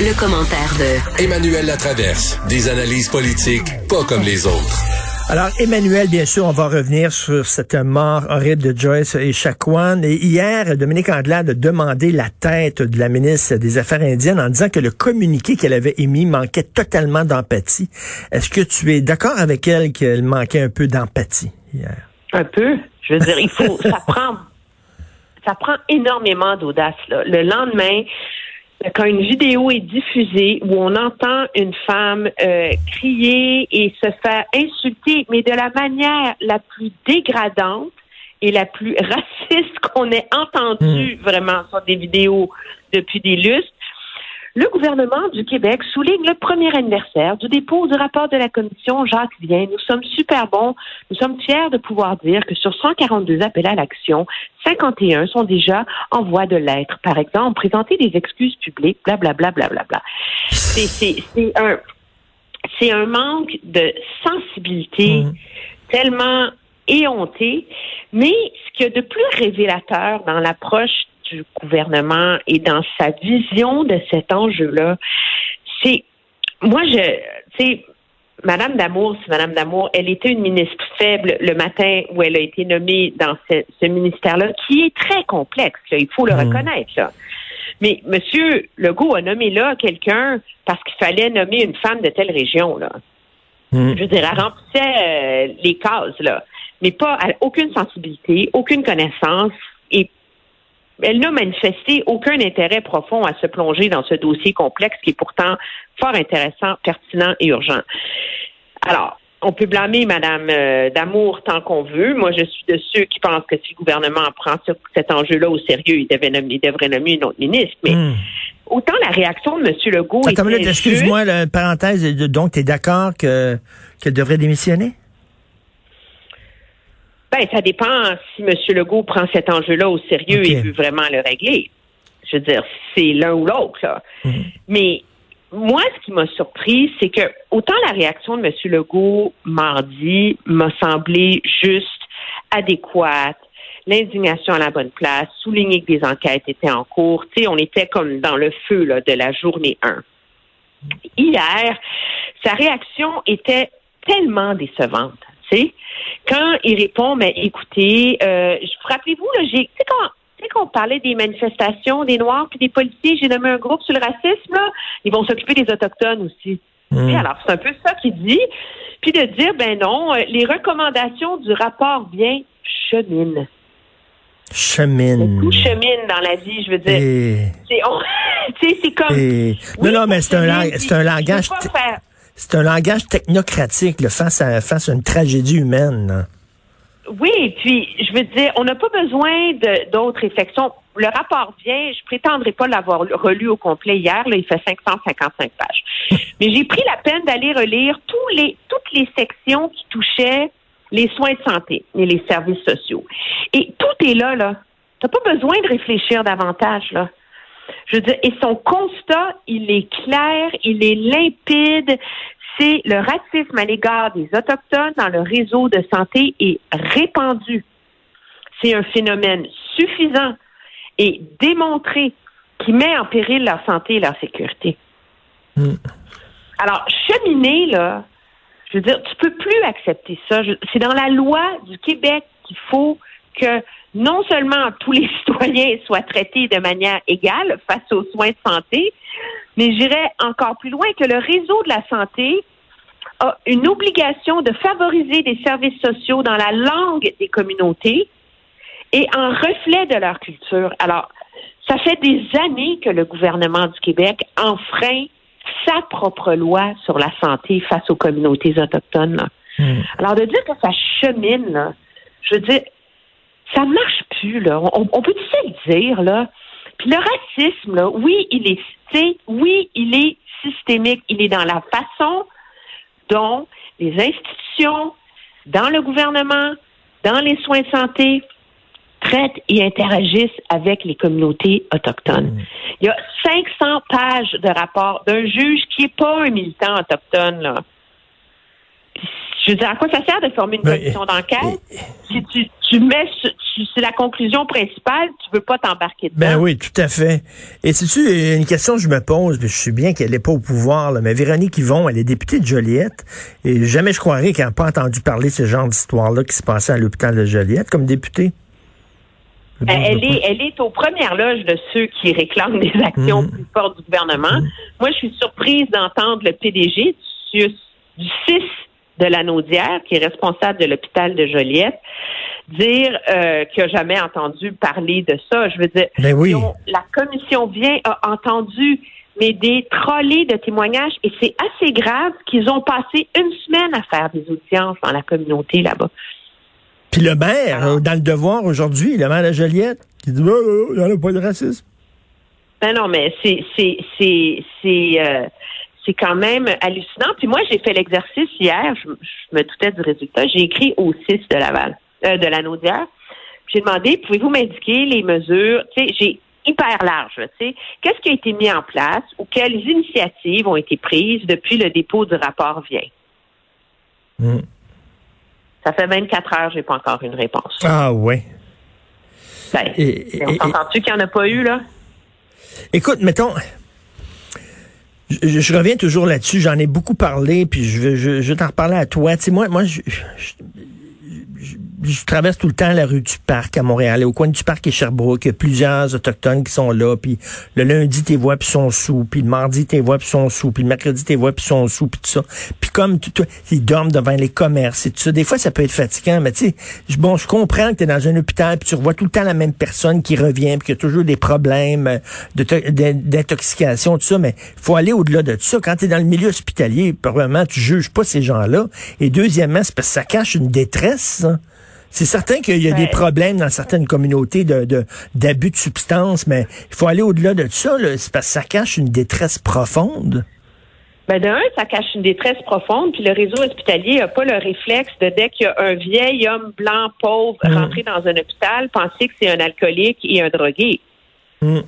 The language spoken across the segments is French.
Le commentaire de Emmanuel Latraverse. Des analyses politiques pas comme les autres. Alors, Emmanuel, bien sûr, on va revenir sur cette mort horrible de Joyce et Chacuan. Et hier, Dominique Anglade a demandé la tête de la ministre des Affaires indiennes en disant que le communiqué qu'elle avait émis manquait totalement d'empathie. Est-ce que tu es d'accord avec elle qu'elle manquait un peu d'empathie hier? Un peu. Je veux dire, il faut, ça prend, ça prend énormément d'audace, Le lendemain, quand une vidéo est diffusée où on entend une femme euh, crier et se faire insulter, mais de la manière la plus dégradante et la plus raciste qu'on ait entendu hmm. vraiment sur des vidéos depuis des lustres, le gouvernement du Québec souligne le premier anniversaire du dépôt du rapport de la commission Jacques Vien. Nous sommes super bons. Nous sommes fiers de pouvoir dire que sur 142 appels à l'action, 51 sont déjà en voie de l'être. Par exemple, présenter des excuses publiques, blablabla, blablabla. Bla, bla, bla. C'est un, c'est un manque de sensibilité mmh. tellement éhonté. Mais ce qu'il y a de plus révélateur dans l'approche du gouvernement et dans sa vision de cet enjeu-là, c'est moi je tu sais Madame Damour, c'est Madame Damour, elle était une ministre faible le matin où elle a été nommée dans ce, ministère-là, qui est très complexe, il faut le mmh. reconnaître. Là. Mais Monsieur Legault a nommé là quelqu'un parce qu'il fallait nommer une femme de telle région. Là. Mmh. Je veux dire, elle remplissait euh, les cases, là, mais pas aucune sensibilité, aucune connaissance et elle n'a manifesté aucun intérêt profond à se plonger dans ce dossier complexe qui est pourtant fort intéressant, pertinent et urgent. Alors, on peut blâmer Madame euh, Damour tant qu'on veut. Moi, je suis de ceux qui pensent que si le gouvernement prend cet enjeu-là au sérieux, il, devait nommer, devrait nommer une autre ministre. Mais hmm. autant la réaction de M. Legault. Attends, excuse-moi, parenthèse. Donc, tu es d'accord que qu'elle devrait démissionner? Ben, ça dépend si M. Legault prend cet enjeu-là au sérieux et veut vraiment le régler. Je veux dire, c'est l'un ou l'autre. Mhm. Mais moi, ce qui m'a surpris, c'est que autant la réaction de M. Legault mardi m'a semblé juste, adéquate, l'indignation à la bonne place, souligner que des enquêtes étaient en cours. Tu sais, on était comme dans le feu là, de la journée 1. Hier, sa réaction était tellement décevante. Quand il répond, mais écoutez, euh, rappelez-vous, là, j'ai, tu sais, quand, quand on parlait des manifestations des Noirs puis des policiers, j'ai nommé un groupe sur le racisme, là, ils vont s'occuper des Autochtones aussi. Hmm. alors, c'est un peu ça qu'il dit. Puis de dire, ben non, euh, les recommandations du rapport bien cheminent. Chemine. Tout chemine dans la vie, je veux dire. C'est comme. non, non, mais c'est un, c'est un langage. C'est un langage technocratique face, à, face à une tragédie humaine. Oui, puis je veux dire, on n'a pas besoin d'autres réflexions. Le rapport vient, je prétendrai pas l'avoir relu au complet hier, là, il fait 555 pages. Mais j'ai pris la peine d'aller relire tous les, toutes les sections qui touchaient les soins de santé et les services sociaux. Et tout est là, là. T'as pas besoin de réfléchir davantage, là. Je veux dire, et son constat, il est clair, il est limpide. C'est le racisme à l'égard des Autochtones dans le réseau de santé est répandu. C'est un phénomène suffisant et démontré qui met en péril leur santé et leur sécurité. Hmm. Alors, cheminer, là, je veux dire, tu peux plus accepter ça. C'est dans la loi du Québec qu'il faut que non seulement tous les citoyens soient traités de manière égale face aux soins de santé, mais j'irais encore plus loin que le réseau de la santé a une obligation de favoriser des services sociaux dans la langue des communautés et en reflet de leur culture. Alors, ça fait des années que le gouvernement du Québec enfreint sa propre loi sur la santé face aux communautés autochtones. Hmm. Alors, de dire que ça chemine, je veux dire, ça marche plus, là. On, peut tout le dire, là? Puis le racisme, là, oui, il est, oui, il est systémique. Il est dans la façon dont les institutions, dans le gouvernement, dans les soins de santé, traitent et interagissent avec les communautés autochtones. Mmh. Il y a 500 pages de rapport d'un juge qui n'est pas un militant autochtone, là. Je veux dire, à quoi ça sert de former une commission d'enquête si tu tu mets, c'est la conclusion principale, tu veux pas t'embarquer dedans. Ben oui, tout à fait. Et c'est-tu une question que je me pose, puis je sais bien qu'elle n'est pas au pouvoir, là, mais Véronique Yvon, elle est députée de Joliette, et jamais je croirais qu'elle n'a pas entendu parler de ce genre d'histoire-là qui se passait à l'hôpital de Joliette comme députée. Elle est, elle est aux premières loges de ceux qui réclament des actions mm. plus fortes du gouvernement. Mm. Moi, je suis surprise d'entendre le PDG du, du 6 de la Naudière, qui est responsable de l'hôpital de Joliette, dire euh, qu'il n'a jamais entendu parler de ça. Je veux dire, ben oui. la commission vient, a entendu mais des trollés de témoignages et c'est assez grave qu'ils ont passé une semaine à faire des audiences dans la communauté là-bas. Puis le maire, euh, dans le devoir aujourd'hui, le maire de Joliette, qui dit, oh, oh, il n'y a pas de racisme. Ben non, mais c'est, c'est, c'est, c'est, euh, c'est quand même hallucinant. Puis moi, j'ai fait l'exercice hier, je, me doutais du résultat. J'ai écrit au 6 de Laval, euh, de la Naudière. J'ai demandé, pouvez-vous m'indiquer les mesures? Tu sais, j'ai hyper large, tu sais. Qu'est-ce qui a été mis en place ou quelles initiatives ont été prises depuis le dépôt du rapport vient? Hmm. Ça fait 24 heures, j'ai pas encore une réponse. Ah ouais. Ben, on tu qu'il n'y en a pas eu, là? Écoute, mettons, je, reviens toujours là-dessus. J'en ai beaucoup parlé, puis je je, je t'en reparler à toi. Tu sais, moi, moi, je, je traverse tout le temps la rue du Parc à Montréal, au coin du Parc et Sherbrooke, il y a plusieurs autochtones qui sont là, puis le lundi, tes voix puis sont sous, puis le mardi, tes voix puis sont sous, puis le mercredi, tes voix puis sont sous, puis tout ça. Puis comme tout, ils dorment devant les commerces et tout ça. Des fois, ça peut être fatigant, mais tu sais, bon, je comprends que tu es dans un hôpital, puis tu revois tout le temps la même personne qui revient, puis y a toujours des problèmes euh, d'intoxication, tout ça, mais faut aller au-delà de tout ça. Quand tu es dans le milieu hospitalier, probablement, tu juges pas ces gens-là. Et deuxièmement, c'est parce que ça cache une détresse, c'est certain qu'il y a des problèmes dans certaines communautés de d'abus de, substances, mais il faut aller au-delà de ça. C'est parce que ça cache une détresse profonde. Ben d'un, ça cache une détresse profonde, puis le réseau hospitalier n'a pas le réflexe de dès qu'il y a un vieil homme blanc pauvre mm. rentré dans un hôpital, penser que c'est un alcoolique et un drogué. Mm.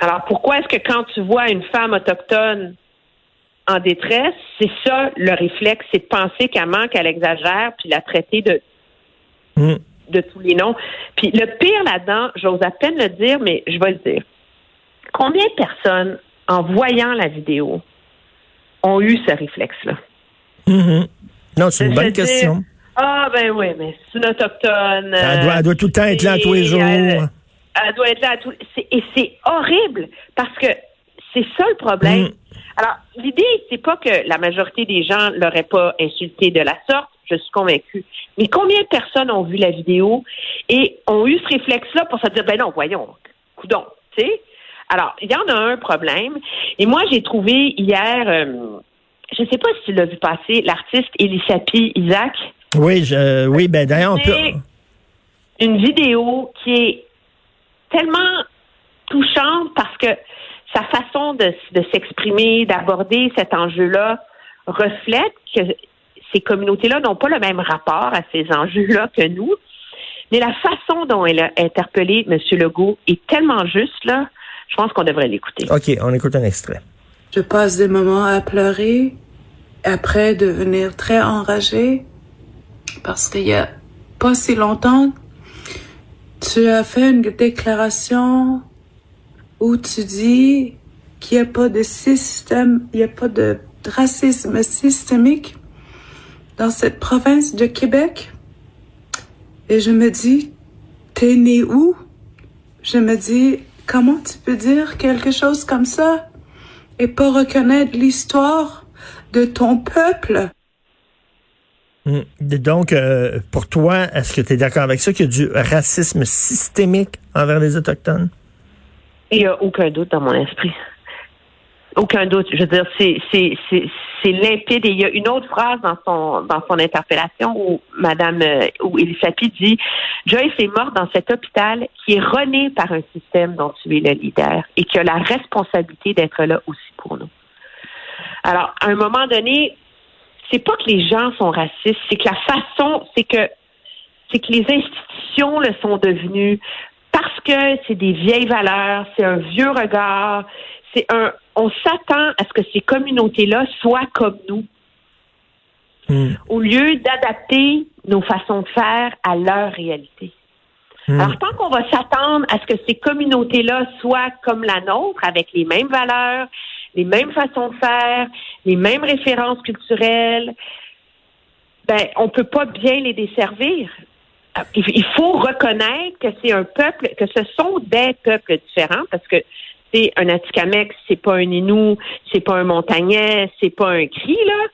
Alors pourquoi est-ce que quand tu vois une femme autochtone en détresse, c'est ça le réflexe, c'est de penser qu'elle manque, qu'elle exagère, puis la traiter de Mm. de tous les noms. Puis le pire là-dedans, j'ose à peine le dire, mais je vais le dire. Combien de personnes, en voyant la vidéo, ont eu ce réflexe-là? Mm-hmm. Non, c'est une bonne question. Ah, ben oui, mais c'est une autochtone. Elle doit, tout le temps être là tous les jours. Elle, doit être là tous Et c'est horrible parce que c'est ça le problème. Mm. Alors, l'idée, c'est pas que la majorité des gens l'auraient pas insulté de la sorte, je suis convaincue. Mais combien de personnes ont vu la vidéo et ont eu ce réflexe-là pour se dire, ben non, voyons, coudon, tu sais? Alors, il y en a un problème. Et moi, j'ai trouvé hier, euh, je ne sais pas si tu l'as vu passer, l'artiste Elisapi Isaac. Oui, je, oui, ben d'ailleurs, on peut... Une vidéo qui est tellement touchante parce que sa façon de, de s'exprimer, d'aborder cet enjeu-là reflète que ces communautés-là n'ont pas le même rapport à ces enjeux-là que nous. Mais la façon dont elle a interpellé M. Legault est tellement juste, là, je pense qu'on devrait l'écouter. OK, on écoute un extrait. Je passe des moments à pleurer, après devenir très enragée, parce qu'il y a pas si longtemps, tu as fait une déclaration où tu dis qu'il n'y a pas de système, il n'y a pas de racisme systémique dans cette province de Québec. Et je me dis, t'es né où? Je me dis, comment tu peux dire quelque chose comme ça et pas reconnaître l'histoire de ton peuple? Hmm. Donc, euh, pour toi, est-ce que tu es d'accord avec ça qu'il y a du racisme systémique envers les Autochtones? Il n'y a aucun doute dans mon esprit. Aucun doute. Je veux dire, c'est, limpide. Et il y a une autre phrase dans son, dans son interpellation où Madame, euh, où Elisabeth dit, Joyce est morte dans cet hôpital qui est rené par un système dont tu es le leader et qui a la responsabilité d'être là aussi pour nous. Alors, à un moment donné, c'est pas que les gens sont racistes, c'est que la façon, c'est que, c'est que les institutions le sont devenues parce que c'est des vieilles valeurs, c'est un vieux regard, c'est un, on s'attend à ce que ces communautés-là soient comme nous. Hmm. au lieu d'adapter nos façons de faire à leur réalité. Hmm. Alors, tant qu'on va s'attendre à ce que ces communautés-là soient comme la nôtre, avec les mêmes valeurs, les mêmes façons de faire, les mêmes références culturelles, ben, on peut pas bien les desservir. Il il faut reconnaître que c'est un peuple, que ce sont des peuples différents, parce que c'est un Atikamekw, c'est pas un Inou, c'est pas un Montagnais, c'est pas un Cri, là.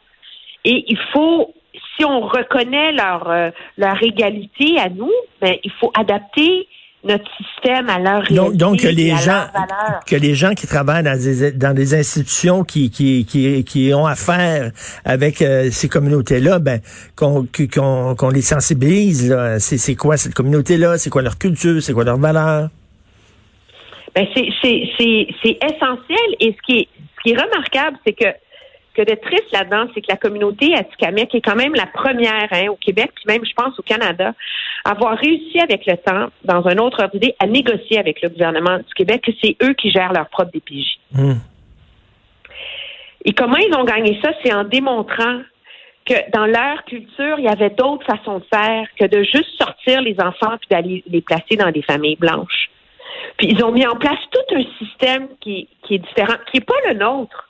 Et il faut, si on reconnaît leur, euh, leur égalité à nous, ben, il faut adapter notre système à leur réalité. Donc, donc que les gens leurs valeurs. que les gens qui travaillent dans des dans des institutions qui qui qui, qui ont affaire avec euh, ces communautés là, ben qu'on qu'on qu'on les sensibilise. là. C'est c'est quoi cette communauté là C'est quoi leur culture? C'est quoi leur valeur? Ben, c'est, c'est, essentiel. Et ce qui est, ce qui est remarquable, c'est que, que de triste là-dedans, c'est que la communauté Atikamekw est quand même la première hein, au Québec, puis même, je pense, au Canada, à avoir réussi avec le temps, dans un autre ordre d'idée, à négocier avec le gouvernement du Québec que c'est eux qui gèrent leur propre DPJ. Hmm. Et comment ils ont gagné ça? C'est en démontrant que dans leur culture, il y avait d'autres façons de faire que de juste sortir les enfants puis d'aller les placer dans des familles blanches. Puis ils ont mis en place tout un système qui, est différent, qui n'est pas le nôtre,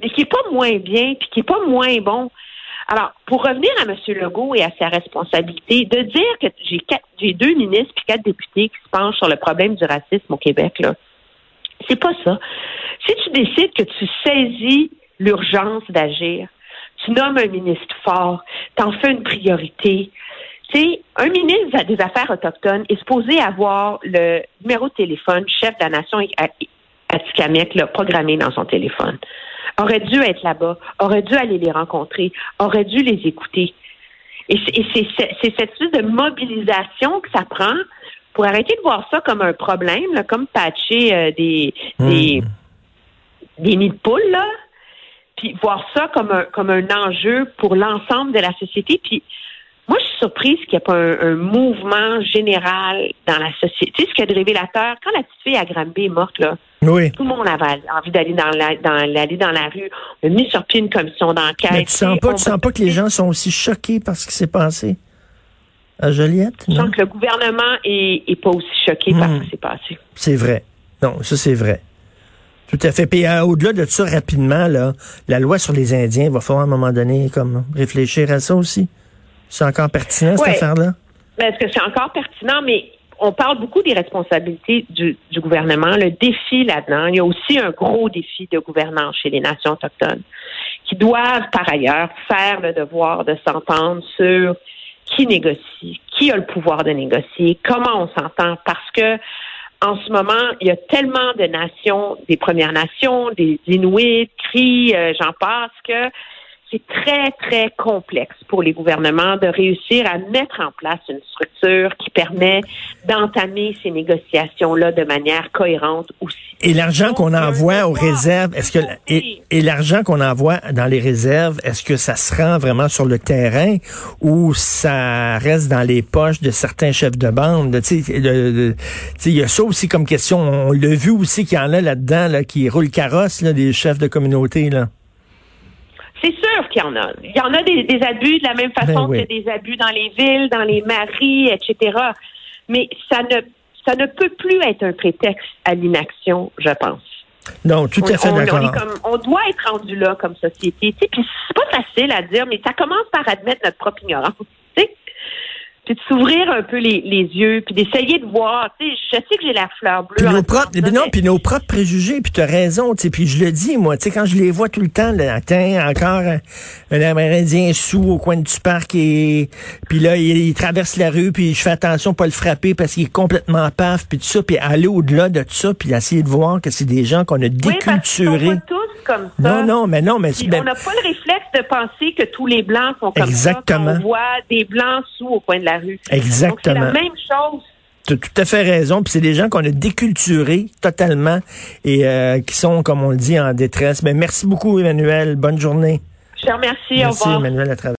mais qui n'est pas moins bien, puis qui n'est pas moins bon. Alors, pour revenir à M. Legault et à sa responsabilité, de dire que j'ai quatre, j'ai deux ministres puis quatre députés qui se penchent sur le problème du racisme au Québec, là, c'est pas ça. Si tu décides que tu saisis l'urgence d'agir, tu nommes un ministre fort, t'en fais une priorité. C'est un ministre des Affaires autochtones est supposé avoir le numéro de téléphone chef de la nation Atikamekw là, programmé dans son téléphone. Aurait dû être là-bas, aurait dû aller les rencontrer, aurait dû les écouter. Et c'est et c'est- c'est- c'est cette espèce de mobilisation que ça prend pour arrêter de voir ça comme un problème, là, comme patcher euh, des, des, des nids de poules, là, puis voir ça comme un, comme un enjeu pour l'ensemble de la société. Puis moi, je suis surprise qu'il n'y ait pas un, un mouvement général dans la société. Tu sais, ce qui est de révélateur, quand la petite fille à Granby est morte, là, Oui. tout le monde avait envie d'aller dans la, dans, la rue. On a mis sur pied une commission d'enquête. Mais tu sens pas tu sens pas que les gens sont aussi choqués par ce qui s'est passé à Joliette Je sens que le gouvernement est, est pas aussi choqué par Hmm. ce qui s'est passé. C'est vrai. Non, ça c'est vrai. Tout à fait. Puis euh, au-delà de ça, rapidement, là, la loi sur les Indiens, il va falloir à un moment donné comme réfléchir à ça aussi. C'est encore pertinent, cette Ouais. affaire-là? Mais Est-ce que c'est encore pertinent? Mais on parle beaucoup des responsabilités du, du gouvernement. Le défi là-dedans, il y a aussi un gros défi de gouvernance chez les nations autochtones qui doivent, par ailleurs, faire le devoir de s'entendre sur qui négocie, qui a le pouvoir de négocier, comment on s'entend, parce que en ce moment, il y a tellement de nations, des Premières Nations, des Inuits, Cris, euh, j'en passe, que c'est très, très complexe pour les gouvernements de réussir à mettre en place une structure qui permet d'entamer ces négociations-là de manière cohérente aussi. Et l'argent qu'on Donc, envoie aux réserves, est-ce que et, et l'argent qu'on envoie dans les réserves, est-ce que ça se rend vraiment sur le terrain ou ça reste dans les poches de certains chefs de bande? Il y a ça aussi comme question. On l'a vu aussi qu'il y en a là-dedans là, qui roulent carrosse, là, des chefs de communauté là. C'est sûr qu'il y en a. Il y en a des, des abus de la même façon Ben oui. que des abus dans les villes, dans les maris, etc. Mais ça ne, ça ne peut plus être un prétexte à l'inaction, je pense. Non, tout à On- fait on, on d'accord. comme- on doit être rendu là comme société. Puis c'est pas facile à dire, mais ça commence par admettre notre propre ignorance. Tu? Puis de s'ouvrir un peu les, les yeux, puis d'essayer de voir. Tu sais, je sais que j'ai la fleur bleue. Puis nos propres, ça, non, mais- puis nos propres préjugés, puis t'as raison, tu sais, puis je le dis, moi, tu sais, quand je les vois tout le temps, là, tiens, encore un, un Amérindien sous au coin du parc, et puis là, il, il traverse la rue, puis je fais attention pas le frapper parce qu'il est complètement paf, puis tout ça, puis aller au-delà de tout ça, puis essayer de voir que c'est des gens qu'on a Oui, parce comme ça. non, non, mais non, mais Puis ben, on n'a pas le réflexe de penser que tous les blancs sont comme Exactement. ça. quand On voit des blancs sous au coin de la rue. Exactement. Donc c'est la même chose. Tu as tout à fait raison. Puis c'est des gens qu'on a déculturés totalement et euh, qui sont, comme on le dit, en détresse. Mais merci beaucoup, Emmanuel. Bonne journée. Je te remercie. au Merci, revoir. Emmanuel, à travers.